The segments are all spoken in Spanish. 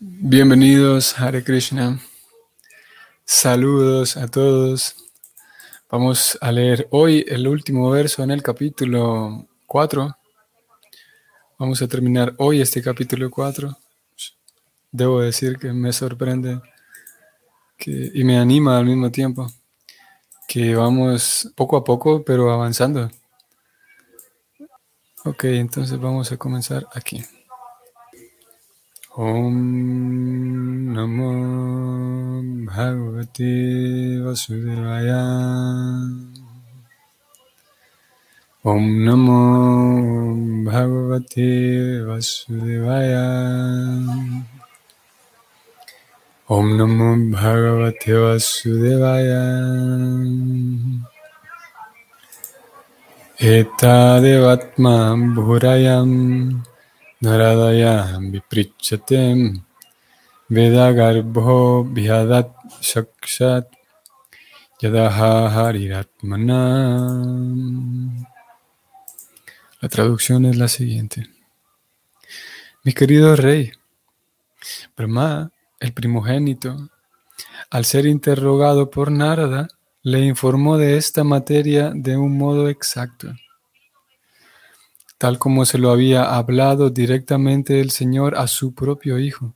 Bienvenidos, Hare Krishna. Saludos a todos. Vamos a leer hoy el último verso en el capítulo 4. Vamos a terminar hoy este capítulo 4. Debo decir que me sorprende que, y me anima al mismo tiempo que vamos poco a poco, pero avanzando. Ok, entonces vamos a comenzar aquí. ॐ नमो भगवते वसुदेवाय। ॐ नमो भगवते वसुदेवाय। ॐ नमो भगवते वसुदेवाय। एतादेवात्मा भूरयम् Naradaya viprichatem Vedagarbho Bhyadat Shakshat Yadaha Hariratmana. La traducción es la siguiente. Mi querido rey, Brahma, el primogénito, al ser interrogado por Narada, le informó de esta materia de un modo exacto tal como se lo había hablado directamente el Señor a su propio Hijo,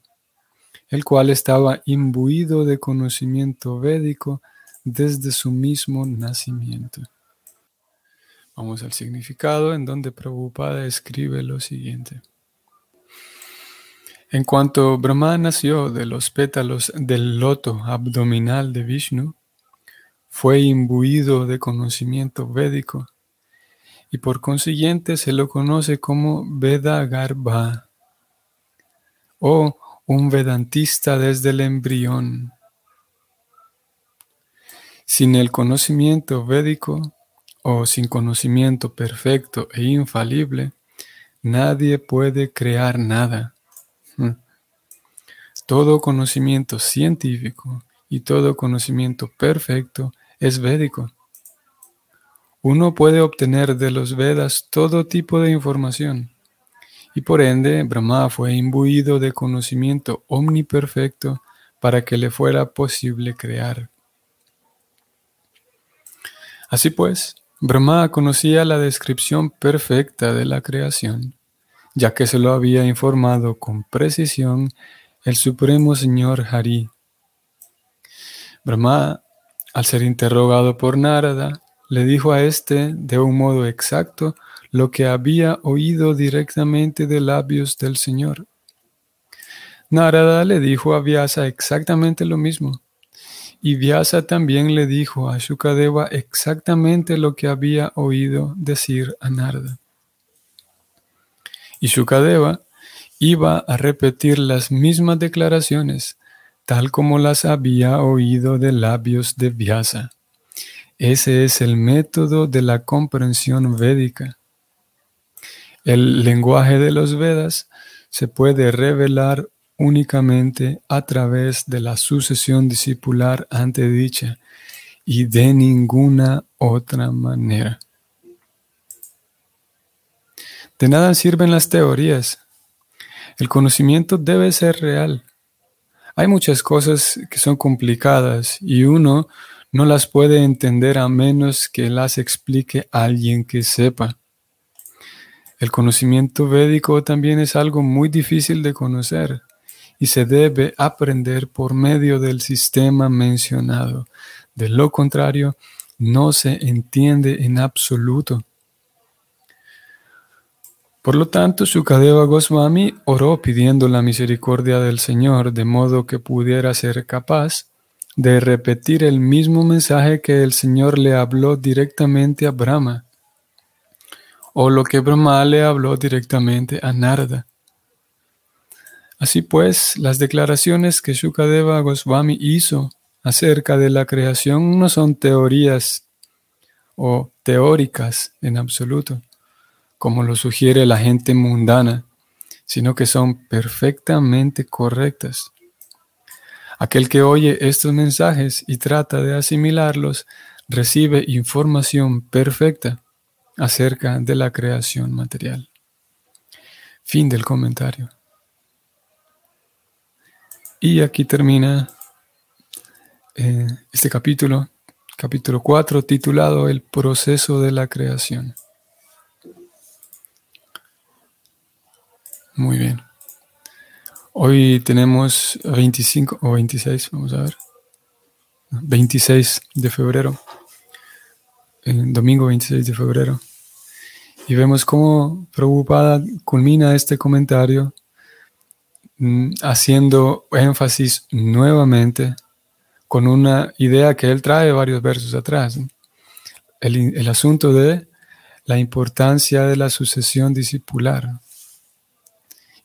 el cual estaba imbuido de conocimiento védico desde su mismo nacimiento. Vamos al significado en donde Prabhupada escribe lo siguiente. En cuanto Brahma nació de los pétalos del loto abdominal de Vishnu, fue imbuido de conocimiento védico y por consiguiente se lo conoce como Veda Garbha o un vedantista desde el embrión. Sin el conocimiento védico o sin conocimiento perfecto e infalible, nadie puede crear nada. Hmm. Todo conocimiento científico y todo conocimiento perfecto es védico. Uno puede obtener de los Vedas todo tipo de información, y por ende Brahma fue imbuido de conocimiento omniperfecto para que le fuera posible crear. Así pues, Brahma conocía la descripción perfecta de la creación, ya que se lo había informado con precisión el Supremo Señor Hari. Brahma, al ser interrogado por Narada, le dijo a éste de un modo exacto lo que había oído directamente de labios del Señor. Narada le dijo a Vyasa exactamente lo mismo. Y Vyasa también le dijo a Shukadeva exactamente lo que había oído decir a Narada. Y Shukadeva iba a repetir las mismas declaraciones, tal como las había oído de labios de Vyasa. Ese es el método de la comprensión védica. El lenguaje de los Vedas se puede revelar únicamente a través de la sucesión discipular antedicha y de ninguna otra manera. De nada sirven las teorías. El conocimiento debe ser real. Hay muchas cosas que son complicadas y uno no las puede entender a menos que las explique alguien que sepa. El conocimiento védico también es algo muy difícil de conocer y se debe aprender por medio del sistema mencionado. De lo contrario, no se entiende en absoluto. Por lo tanto, Sukadeva Goswami oró pidiendo la misericordia del Señor de modo que pudiera ser capaz de repetir el mismo mensaje que el Señor le habló directamente a Brahma, o lo que Brahma le habló directamente a Narada. Así pues, las declaraciones que Shukadeva Goswami hizo acerca de la creación no son teorías o teóricas en absoluto, como lo sugiere la gente mundana, sino que son perfectamente correctas. Aquel que oye estos mensajes y trata de asimilarlos recibe información perfecta acerca de la creación material. Fin del comentario. Y aquí termina eh, este capítulo, capítulo 4, titulado El proceso de la creación. Muy bien. Hoy tenemos 25 o 26, vamos a ver. 26 de febrero. domingo 26 de febrero. Y vemos cómo Prabhupada culmina este comentario mm, haciendo énfasis nuevamente con una idea que él trae varios versos atrás. El, el asunto de la importancia de la sucesión discipular.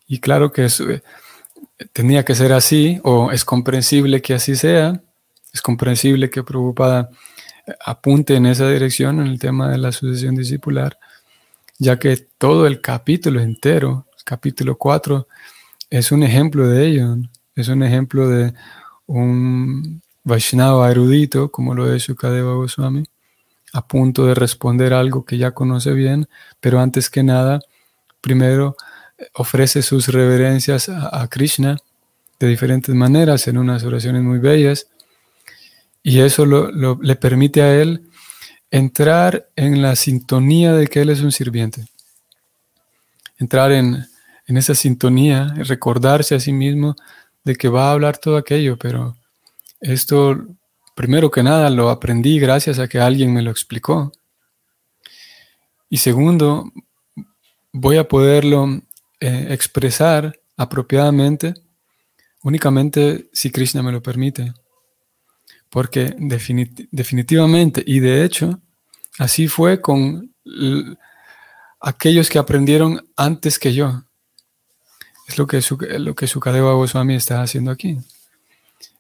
Y claro que eso, eh, tenía que ser así, o es comprensible que así sea, es comprensible que Prabhupada apunte en esa dirección en el tema de la sucesión discipular, ya que todo el capítulo entero, el capítulo 4, es un ejemplo de ello, es un ejemplo de un Vaishnava erudito, como lo es Shukadeva Goswami, a punto de responder algo que ya conoce bien, pero antes que nada, primero ofrece sus reverencias a, Krishna de diferentes maneras, en unas oraciones muy bellas, y eso le permite a él entrar en la sintonía de que él es un sirviente. Entrar en, en esa sintonía, recordarse a sí mismo de que va a hablar todo aquello, pero esto, primero que nada, lo aprendí gracias a que alguien me lo explicó. Y segundo, voy a poderlo eh, expresar apropiadamente únicamente si Krishna me lo permite. Porque definitivamente, y de hecho, así fue con aquellos que aprendieron antes que yo. Es lo que, lo que Sukadeva Goswami está haciendo aquí.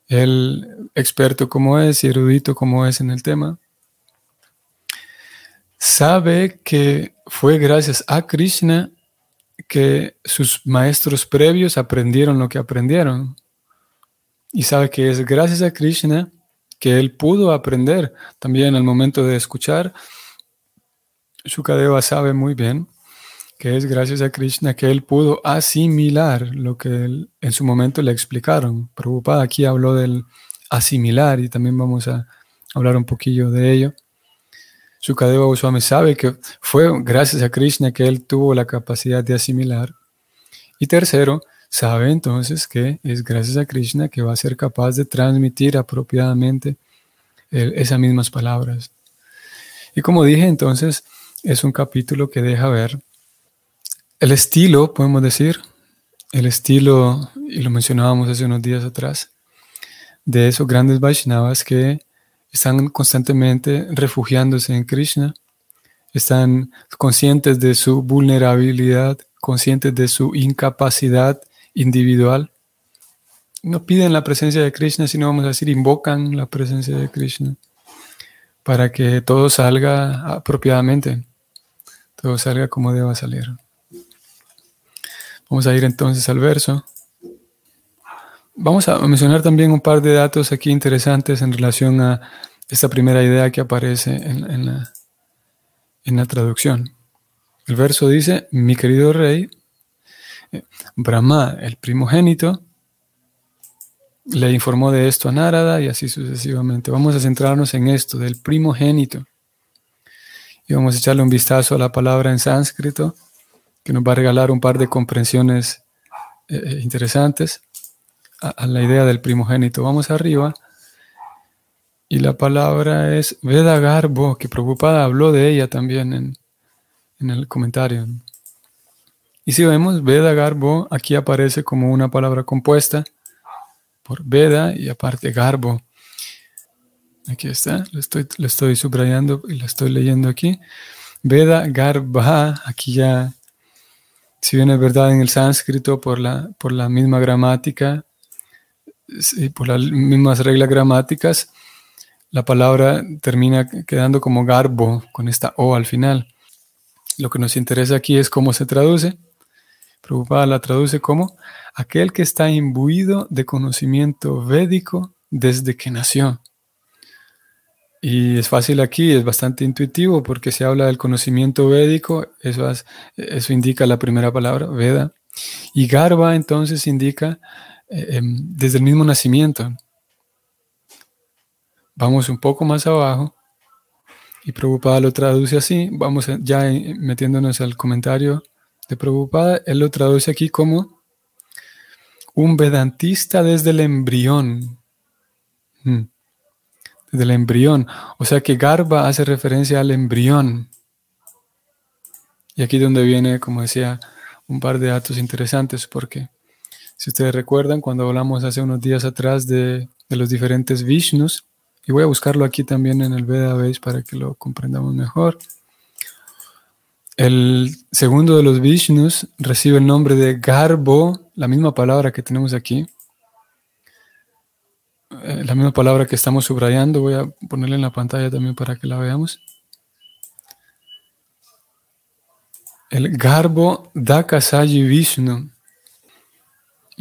El experto como es y erudito como es en el tema, sabe que fue gracias a Krishna que sus maestros previos aprendieron lo que aprendieron. Y sabe que es gracias a Krishna que él pudo aprender también al momento de escuchar. Shukadeva sabe muy bien que es gracias a Krishna que él pudo asimilar lo que en su momento le explicaron. Prabhupada aquí habló del asimilar y también vamos a hablar un poquillo de ello. Sukadeva Goswami sabe que fue gracias a Krishna que él tuvo la capacidad de asimilar. Y tercero, sabe entonces que es gracias a Krishna que va a ser capaz de transmitir apropiadamente esas mismas palabras. Y como dije entonces, es un capítulo que deja ver el estilo, podemos decir, el estilo, y lo mencionábamos hace unos días atrás, de esos grandes Vaishnavas que están constantemente refugiándose en Krishna, están conscientes de su vulnerabilidad, conscientes de su incapacidad individual. No piden la presencia de Krishna, sino vamos a decir, invocan la presencia de Krishna para que todo salga apropiadamente, todo salga como deba salir. Vamos a ir entonces al verso. Vamos a mencionar también un par de datos aquí interesantes en relación a esta primera idea que aparece en, la, en la traducción. El verso dice, mi querido rey, Brahma, el primogénito, le informó de esto a Narada y así sucesivamente. Vamos a centrarnos en esto, del primogénito. Y vamos a echarle un vistazo a la palabra en sánscrito, que nos va a regalar un par de comprensiones eh, eh, interesantes a, la idea del primogénito. Vamos arriba. Y la palabra es Veda Garbo, que preocupada habló de ella también en, en el comentario. Y si vemos Veda Garbo, aquí aparece como una palabra compuesta por Veda y aparte Garbo. Aquí está, lo estoy, lo estoy subrayando y lo estoy leyendo aquí. Veda Garbha, aquí ya, si bien es verdad en el sánscrito por la, por la misma gramática, por las mismas reglas gramáticas, la palabra termina quedando como garbo, con esta O al final. Lo que nos interesa aquí es cómo se traduce. Preocupada la traduce como aquel que está imbuido de conocimiento védico desde que nació. Y es fácil aquí, es bastante intuitivo porque se habla del conocimiento védico, eso, eso indica la primera palabra, Veda. Y Garba entonces indica eh, em, desde el mismo nacimiento. Vamos un poco más abajo y Prabhupada lo traduce así. Vamos ya metiéndonos al comentario de Prabhupada. Él lo traduce aquí como un vedantista desde el embrión. Hmm. Desde el embrión. O sea que Garba hace referencia al embrión. Y aquí donde viene, como decía, un par de datos interesantes, porque si ustedes recuerdan, cuando hablamos hace unos días atrás de, los diferentes Vishnus, y voy a buscarlo aquí también en el Veda Base para que lo comprendamos mejor. El segundo de los Vishnus recibe el nombre de Garbo, la misma palabra que tenemos aquí. Eh, la misma palabra que estamos subrayando, voy a ponerla en la pantalla también para que la veamos. El Garbo Dakasayi Vishnu.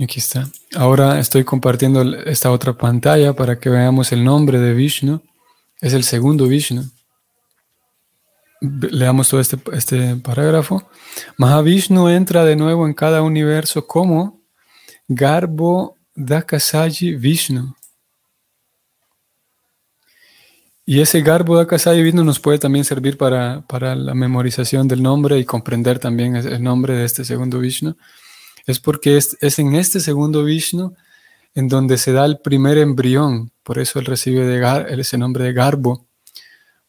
Aquí está. Ahora estoy compartiendo esta otra pantalla para que veamos el nombre de Vishnu. Es el segundo Vishnu. Leamos todo este, este parágrafo. Mahavishnu entra de nuevo en cada universo como Garbo Dakasaji Vishnu. Y ese Garbo Dakasaji Vishnu nos puede también servir para, para la memorización del nombre y comprender también el nombre de este segundo Vishnu es porque es, en este segundo Vishnu en donde se da el primer embrión, por eso él recibe de ese nombre de Garbo,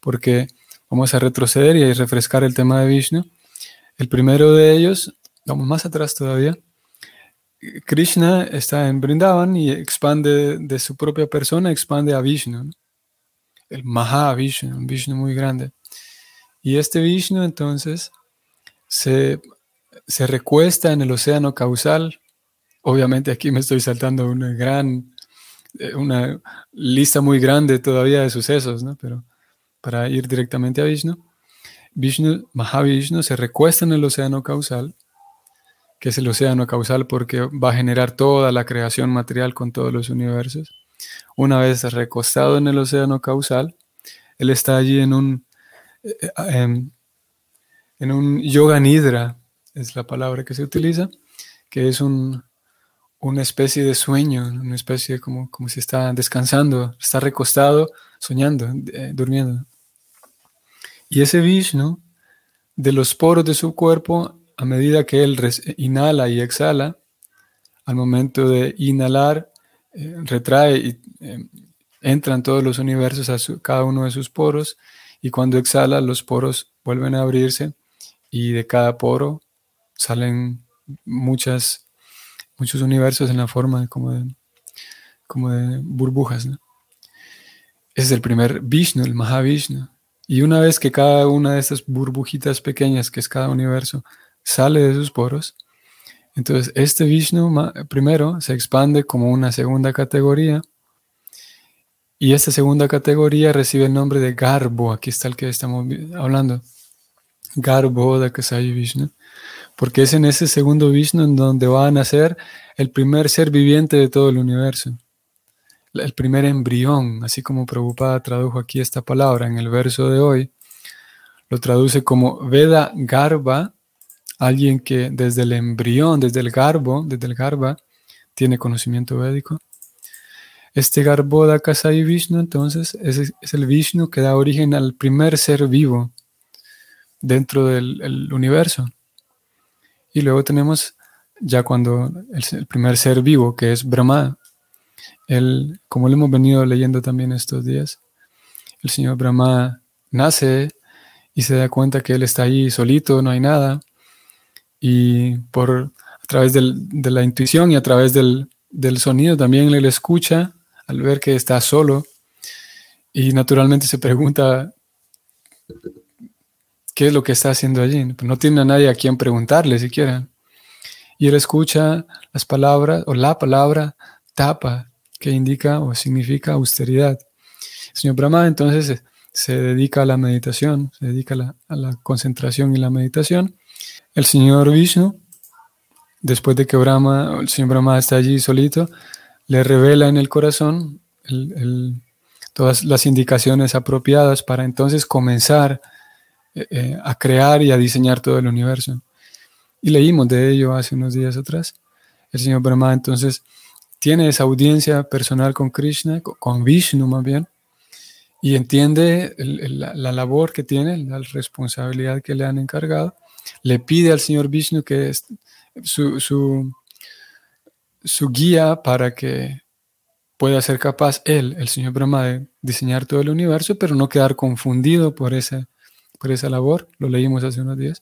porque vamos a retroceder y a refrescar el tema de Vishnu. El primero de ellos, vamos más atrás todavía, Krishna está en Brindavan y expande de su propia persona, expande a Vishnu, el Mahavishnu, un Vishnu muy grande. Y este Vishnu entonces se se recuesta en el océano causal. Obviamente aquí me estoy saltando una gran, eh, una lista muy grande todavía de sucesos, ¿no? Pero para ir directamente a Vishnu, Vishnu, Mahavishnu se recuesta en el océano causal, que es el océano causal porque va a generar toda la creación material con todos los universos. Una vez recostado en el océano causal, él está allí en un, eh, eh, en un yoga nidra, es la palabra que se utiliza, que es un, una especie de sueño, una especie como, como si está descansando, está recostado, soñando, eh, durmiendo. Y ese Vishnu, de los poros de su cuerpo, a medida que él inhala y exhala, al momento de inhalar, eh, retrae y eh, entran todos los universos a cada uno de sus poros, y cuando exhala, los poros vuelven a abrirse, y de cada poro salen muchos universos en la forma como, de, como de burbujas. Ese es el primer Vishnu, el Mahavishnu. Y una vez que cada una de estas burbujitas pequeñas, que es cada universo, sale de sus poros, entonces este Vishnu primero se expande como una segunda categoría. Y esta segunda categoría recibe el nombre de Garbo. Aquí está el que estamos hablando. Garbo de Kasai Vishnu porque es en ese segundo Vishnu en donde va a nacer el primer ser viviente de todo el universo, el primer embrión, así como Prabhupada tradujo aquí esta palabra en el verso de hoy, lo traduce como Veda Garba, alguien que desde el embrión, desde el garbo, desde el garba, tiene conocimiento védico. Este Garboda Kasai Vishnu, entonces, es, es, el Vishnu que da origen al primer ser vivo dentro del universo. Y luego tenemos ya cuando el, primer ser vivo, que es Brahma, el, como lo hemos venido leyendo también estos días, el señor Brahma nace y se da cuenta que él está ahí solito, no hay nada, y por a través de la intuición y a través del, del sonido también él escucha al ver que está solo. Y naturalmente se pregunta qué es lo que está haciendo allí. No tiene a nadie a quien preguntarle siquiera. Y él escucha las palabras o la palabra tapa, que indica o significa austeridad. El señor Brahma entonces se, dedica a la meditación, se dedica a la, concentración y la meditación. El señor Vishnu, después de que Brahma, el señor Brahma está allí solito, le revela en el corazón todas las indicaciones apropiadas para entonces comenzar eh, eh, a crear y a diseñar todo el universo. Y leímos de ello hace unos días atrás. El señor Brahma entonces tiene esa audiencia personal con Krishna, con Vishnu más bien, y entiende la, labor que tiene, la responsabilidad que le han encargado, le pide al Señor Vishnu que es su, su, su guía para que pueda ser capaz él, el Señor Brahma, de diseñar todo el universo, pero no quedar confundido por esa, por esa labor. Lo leímos hace unos días.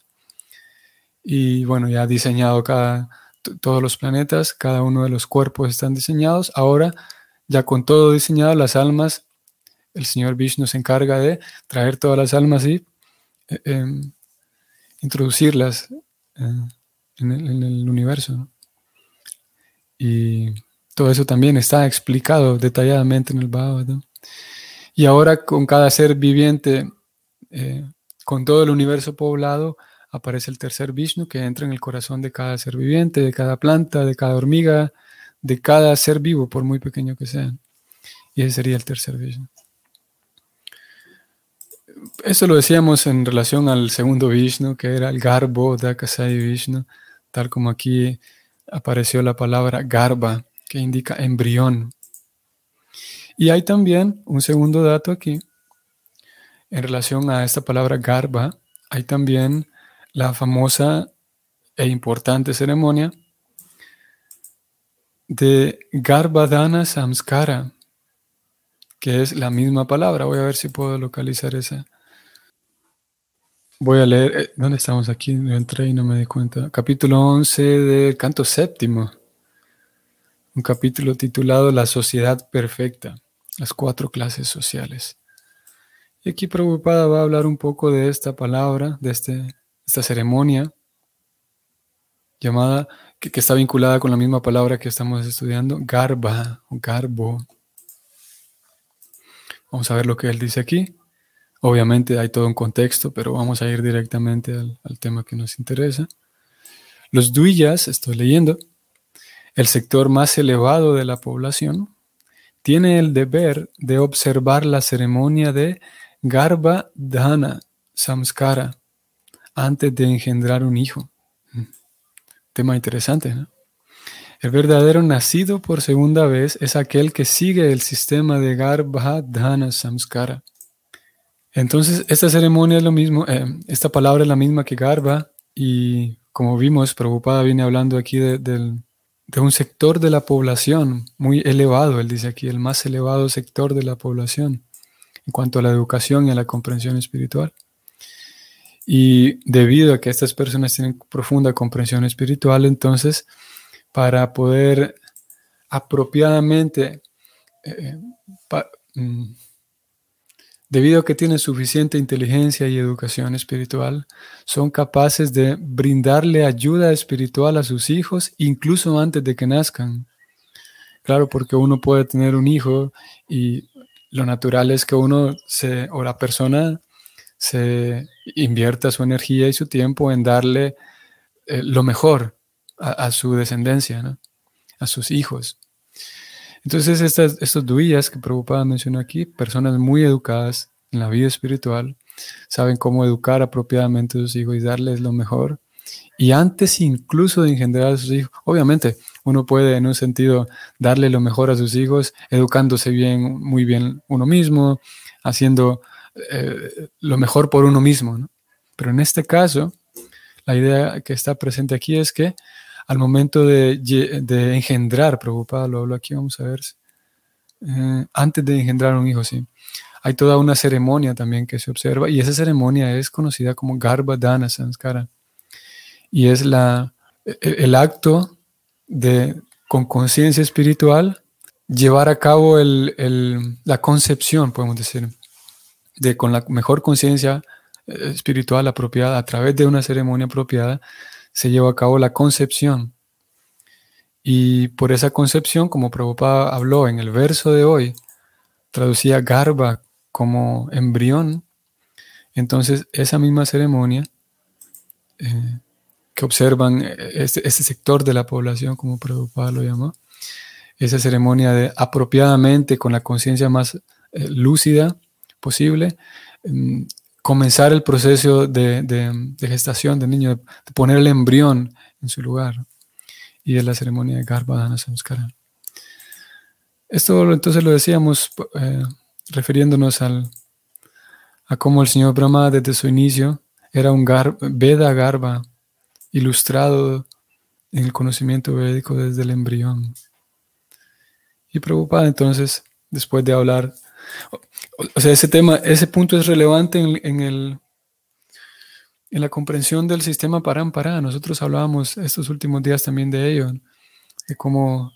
Y bueno, ya ha diseñado cada, todos los planetas, cada uno de los cuerpos están diseñados. Ahora, ya con todo diseñado, las almas, el Señor Vishnu se encarga de traer todas las almas y eh, em, introducirlas eh, en, el, universo. Y todo eso también está explicado detalladamente en el Bhagavatam. Y ahora con cada ser viviente, eh, con todo el universo poblado, aparece el tercer Vishnu que entra en el corazón de cada ser viviente, de cada planta, de cada hormiga, de cada ser vivo, por muy pequeño que sea. Y ese sería el tercer Vishnu. Eso lo decíamos en relación al segundo Vishnu, que era el Garbo Dakasai Vishnu, tal como aquí apareció la palabra Garba, que indica embrión. Y hay también un segundo dato aquí, en relación a esta palabra Garba, hay también la famosa e importante ceremonia de Garbadana Samskara, que es la misma palabra. Voy a ver si puedo localizar esa. Voy a leer, eh, ¿dónde estamos aquí? entré y no me di cuenta. Capítulo 11 del canto séptimo un capítulo titulado La sociedad perfecta, las cuatro clases sociales. Y aquí Prabhupada va a hablar un poco de esta palabra, de este, esta ceremonia llamada, que, está vinculada con la misma palabra que estamos estudiando, garba o garbo. Vamos a ver lo que él dice aquí. Obviamente hay todo un contexto, pero vamos a ir directamente al, al tema que nos interesa. Los duiyas, estoy leyendo, el sector más elevado de la población, tiene el deber de observar la ceremonia de Garba Dhana Samskara antes de engendrar un hijo. Mm. Tema interesante, ¿no? El verdadero nacido por segunda vez es aquel que sigue el sistema de Garba Dhana Samskara. Entonces, esta ceremonia es lo mismo, eh, esta palabra es la misma que Garba, y como vimos, Prabhupada viene hablando aquí del de un sector de la población muy elevado, él dice aquí, el más elevado sector de la población en cuanto a la educación y a la comprensión espiritual. Y debido a que estas personas tienen profunda comprensión espiritual, entonces, para poder apropiadamente eh, mm, Debido a que tienen suficiente inteligencia y educación espiritual, son capaces de brindarle ayuda espiritual a sus hijos incluso antes de que nazcan. Claro, porque uno puede tener un hijo y lo natural es que uno se, o la persona se invierta su energía y su tiempo en darle eh, lo mejor a, su descendencia, a sus hijos. Entonces, estas, estos duías que Prabhupada mencionó aquí, personas muy educadas en la vida espiritual, saben cómo educar apropiadamente a sus hijos y darles lo mejor. Y antes incluso de engendrar a sus hijos, obviamente uno puede en un sentido darle lo mejor a sus hijos, educándose bien, muy bien uno mismo, haciendo eh, lo mejor por uno mismo. Pero en este caso, la idea que está presente aquí es que al momento de, engendrar, preocupado, lo hablo aquí, vamos a ver, eh, antes de engendrar un hijo, sí. Hay toda una ceremonia también que se observa y esa ceremonia es conocida como Garba Dana Sanskara y es la, e, e, el, acto de, con conciencia espiritual, llevar a cabo el, la concepción, podemos decir, de con la mejor conciencia eh, espiritual apropiada, a través de una ceremonia apropiada, se lleva a cabo la concepción. Y por esa concepción, como Prabhupada habló en el verso de hoy, traducía garba como embrión. Entonces, esa misma ceremonia eh, que observan eh, este, este, sector de la población, como Prabhupada lo llamó, esa ceremonia de apropiadamente, con la conciencia más eh, lúcida posible, em, comenzar el proceso de, gestación del niño, de, poner el embrión en su lugar. Y es la ceremonia de Garbhadana Samskara. Esto entonces lo decíamos eh, refiriéndonos al, a cómo el señor Brahma desde su inicio era un Veda Garba, ilustrado en el conocimiento védico desde el embrión. Y preocupada entonces, después de hablar, o, sea, ese tema, ese punto es relevante en, el, en la comprensión del sistema Parampara. Nosotros hablábamos estos últimos días también de ello, de cómo,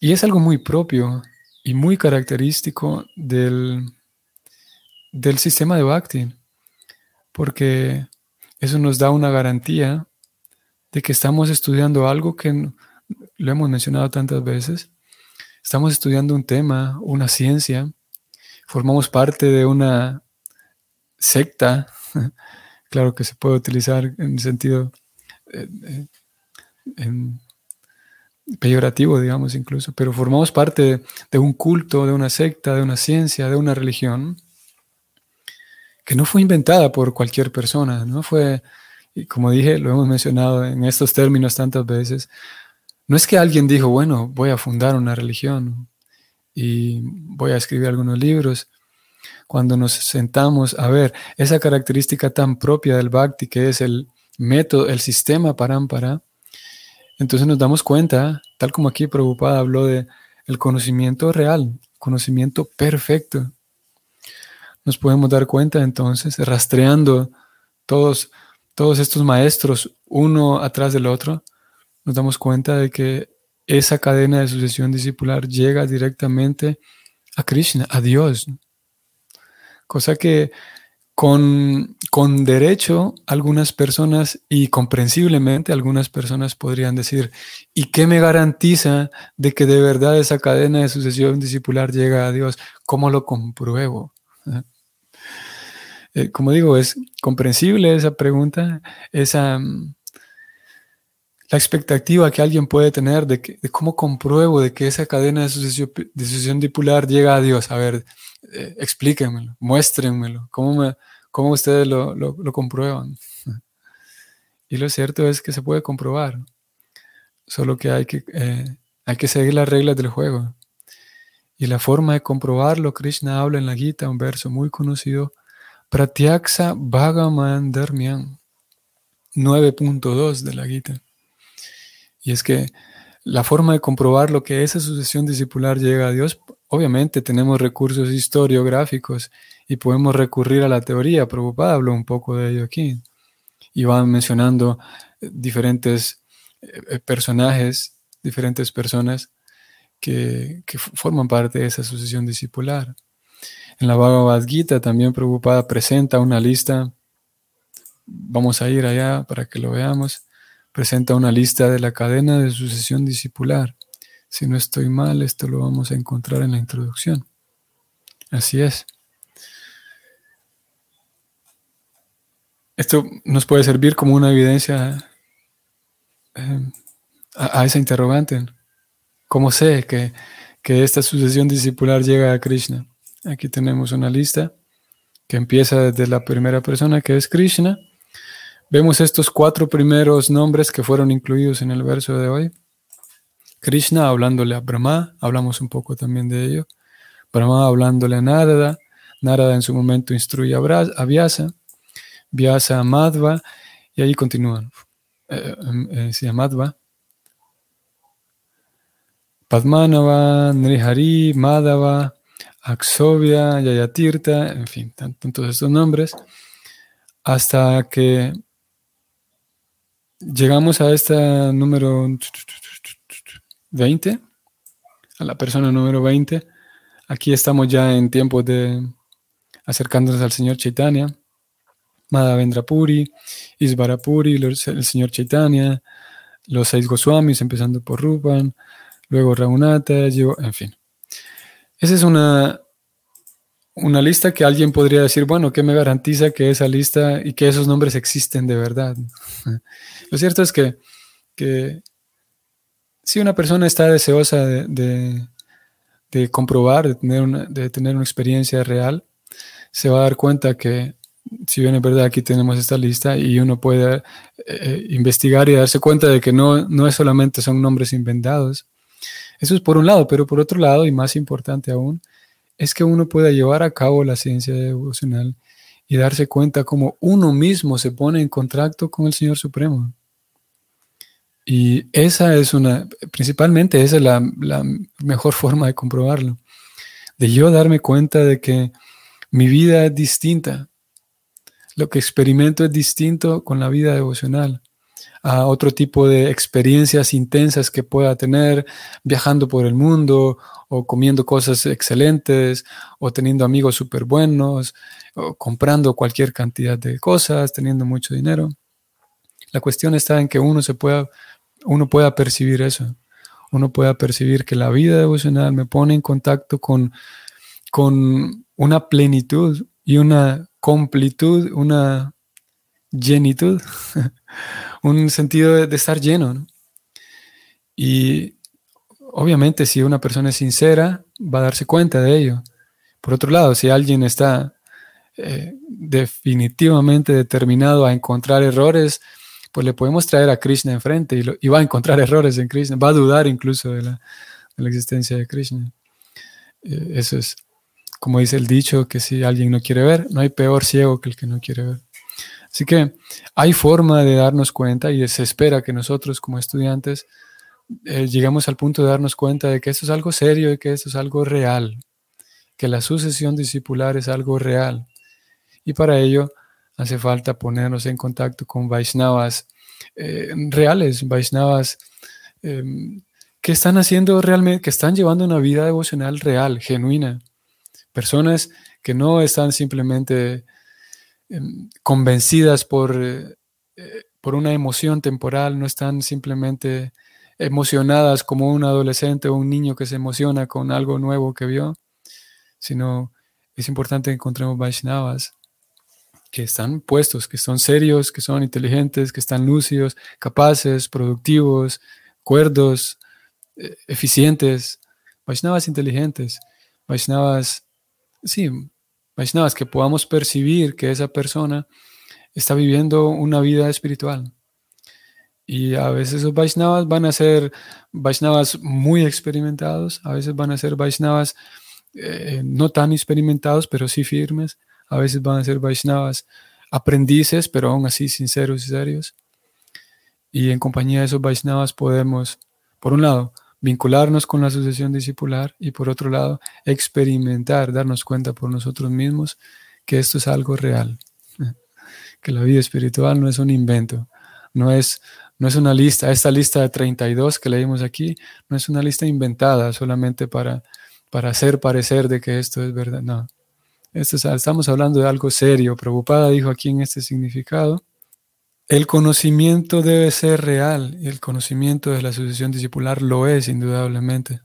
y es algo muy propio y muy característico del, del sistema de Bhakti, porque eso nos da una garantía de que estamos estudiando algo que lo hemos mencionado tantas veces. Estamos estudiando un tema, una ciencia, formamos parte de una secta, claro que se puede utilizar en sentido eh, eh, peyorativo, digamos incluso, pero formamos parte de un culto, de una secta, de una ciencia, de una religión que no fue inventada por cualquier persona, no fue, como dije, lo hemos mencionado en estos términos tantas veces, no es que alguien dijo, bueno, voy a fundar una religión y voy a escribir algunos libros. Cuando nos sentamos a ver esa característica tan propia del bhakti, que es el método, el sistema parampara, entonces nos damos cuenta, tal como aquí Preocupada habló de el conocimiento real, conocimiento perfecto, nos podemos dar cuenta entonces, rastreando todos, todos estos maestros uno atrás del otro, nos damos cuenta de que esa cadena de sucesión discipular llega directamente a Krishna, a Dios. Cosa que con, con, derecho algunas personas y comprensiblemente algunas personas podrían decir, ¿y qué me garantiza de que de verdad esa cadena de sucesión discipular llega a Dios? ¿Cómo lo compruebo? Eh, como digo, es comprensible esa pregunta, esa mm, la expectativa que alguien puede tener de, que, cómo compruebo de que esa cadena de sucesión, de dipular llega a Dios. A ver, eh, explíquenmelo, muéstrenmelo, cómo, me, cómo ustedes lo, lo, comprueban. Y lo cierto es que se puede comprobar, solo que hay que, eh, hay que seguir las reglas del juego. Y la forma de comprobarlo, Krishna habla en la Gita, un verso muy conocido, Pratyaksa Bhagavan Dharmyan 9.2 de la Gita. Y es que la forma de comprobar lo que esa sucesión discipular llega a Dios, obviamente tenemos recursos historiográficos y podemos recurrir a la teoría. Prabhupada habló un poco de ello aquí. Y van mencionando diferentes eh, personajes, diferentes personas que, que forman parte de esa sucesión discipular. En la Bhagavad Gita también Prabhupada presenta una lista, vamos a ir allá para que lo veamos, presenta una lista de la cadena de sucesión discipular. Si no estoy mal, esto lo vamos a encontrar en la introducción. Así es. Esto nos puede servir como una evidencia eh, a, esa interrogante. ¿Cómo sé que, que esta sucesión discipular llega a Krishna? Aquí tenemos una lista que empieza desde la primera persona, que es Krishna. Vemos estos cuatro primeros nombres que fueron incluidos en el verso de hoy. Krishna hablándole a Brahma, hablamos un poco también de ello. Brahma hablándole a Narada, Narada en su momento instruye a Vyasa, Vyasa a Madhva, y ahí continúan. Eh, eh Madhva. Padmanava, Nrihari, Madhava, Axovia, Yayatirta, en fin, todos estos nombres, hasta que llegamos a esta número 20, a la persona número 20. Aquí estamos ya en tiempo de acercándonos al Señor Chaitanya, Madhavendra Puri, Isvarapuri, el Señor Chaitanya, los seis Goswamis, empezando por Rupan, luego Raunata, en fin. Esa es una, una lista que alguien podría decir, bueno, ¿qué me garantiza que esa lista y que esos nombres existen de verdad? Lo cierto es que, si una persona está deseosa de, comprobar, de tener, una, de tener una experiencia real, se va a dar cuenta que, si bien es verdad, aquí tenemos esta lista y uno puede eh, investigar y darse cuenta de que no, no es solamente son nombres inventados, Eso es por un lado, pero por otro lado, y más importante aún, es que uno pueda llevar a cabo la ciencia devocional y darse cuenta cómo uno mismo se pone en contacto con el Señor Supremo. Y esa es una, principalmente esa es la, mejor forma de comprobarlo. De yo darme cuenta de que mi vida es distinta. Lo que experimento es distinto con la vida devocional a otro tipo de experiencias intensas que pueda tener viajando por el mundo o comiendo cosas excelentes o teniendo amigos súper buenos o comprando cualquier cantidad de cosas, teniendo mucho dinero. La cuestión está en que uno se pueda uno pueda percibir eso. Uno pueda percibir que la vida devocional me pone en contacto con, con una plenitud y una completud, una llenitud, un sentido de, estar lleno. Y obviamente si una persona es sincera, va a darse cuenta de ello. Por otro lado, si alguien está eh, definitivamente determinado a encontrar errores, pues le podemos traer a Krishna enfrente y, va a encontrar errores en Krishna, va a dudar incluso de la, existencia de Krishna. Eh, eso es, como dice el dicho, que si alguien no quiere ver, no hay peor ciego que el que no quiere ver. Así que hay forma de darnos cuenta y se espera que nosotros como estudiantes eh, lleguemos al punto de darnos cuenta de que esto es algo serio y que esto es algo real, que la sucesión discipular es algo real. Y para ello hace falta ponernos en contacto con Vaishnavas eh, reales, Vaishnavas em, que están haciendo realmente, que están llevando una vida devocional real, genuina. Personas que no están simplemente em, convencidas por, eh, por una emoción temporal, no están simplemente emocionadas como un adolescente o un niño que se emociona con algo nuevo que vio, sino es importante que encontremos Vaishnavas que están puestos, que son serios, que son inteligentes, que están lúcidos, capaces, productivos, cuerdos, eh, eficientes, Vaishnavas inteligentes, Vaishnavas, sí, Vaishnavas que podamos percibir que esa persona está viviendo una vida espiritual. Y a veces esos Vaishnavas van a ser Vaishnavas muy experimentados, a veces van a ser Vaishnavas eh, no tan experimentados, pero sí firmes, a veces van a ser Vaishnavas aprendices, pero aún así sinceros y serios. Y en compañía de esos Vaishnavas podemos, por un lado, vincularnos con la sucesión discipular y por otro lado, experimentar, darnos cuenta por nosotros mismos que esto es algo real, que la vida espiritual no es un invento, no es, no es una lista, esta lista de 32 que leímos aquí, no es una lista inventada solamente para, para hacer parecer de que esto es verdad, no, estamos hablando de algo serio. Preocupada dijo aquí en este significado. El conocimiento debe ser real y el conocimiento de la sucesión discipular lo es indudablemente.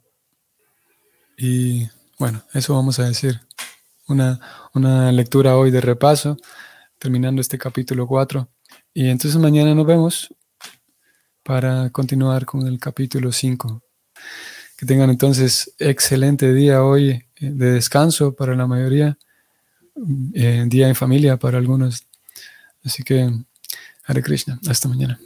Y bueno, eso vamos a decir. Una, una lectura hoy de repaso, terminando este capítulo 4. Y entonces mañana nos vemos para continuar con el capítulo 5. Que tengan entonces excelente día hoy eh, de descanso para la mayoría día en familia para algunos. Así que, Hare Krishna, hasta mañana.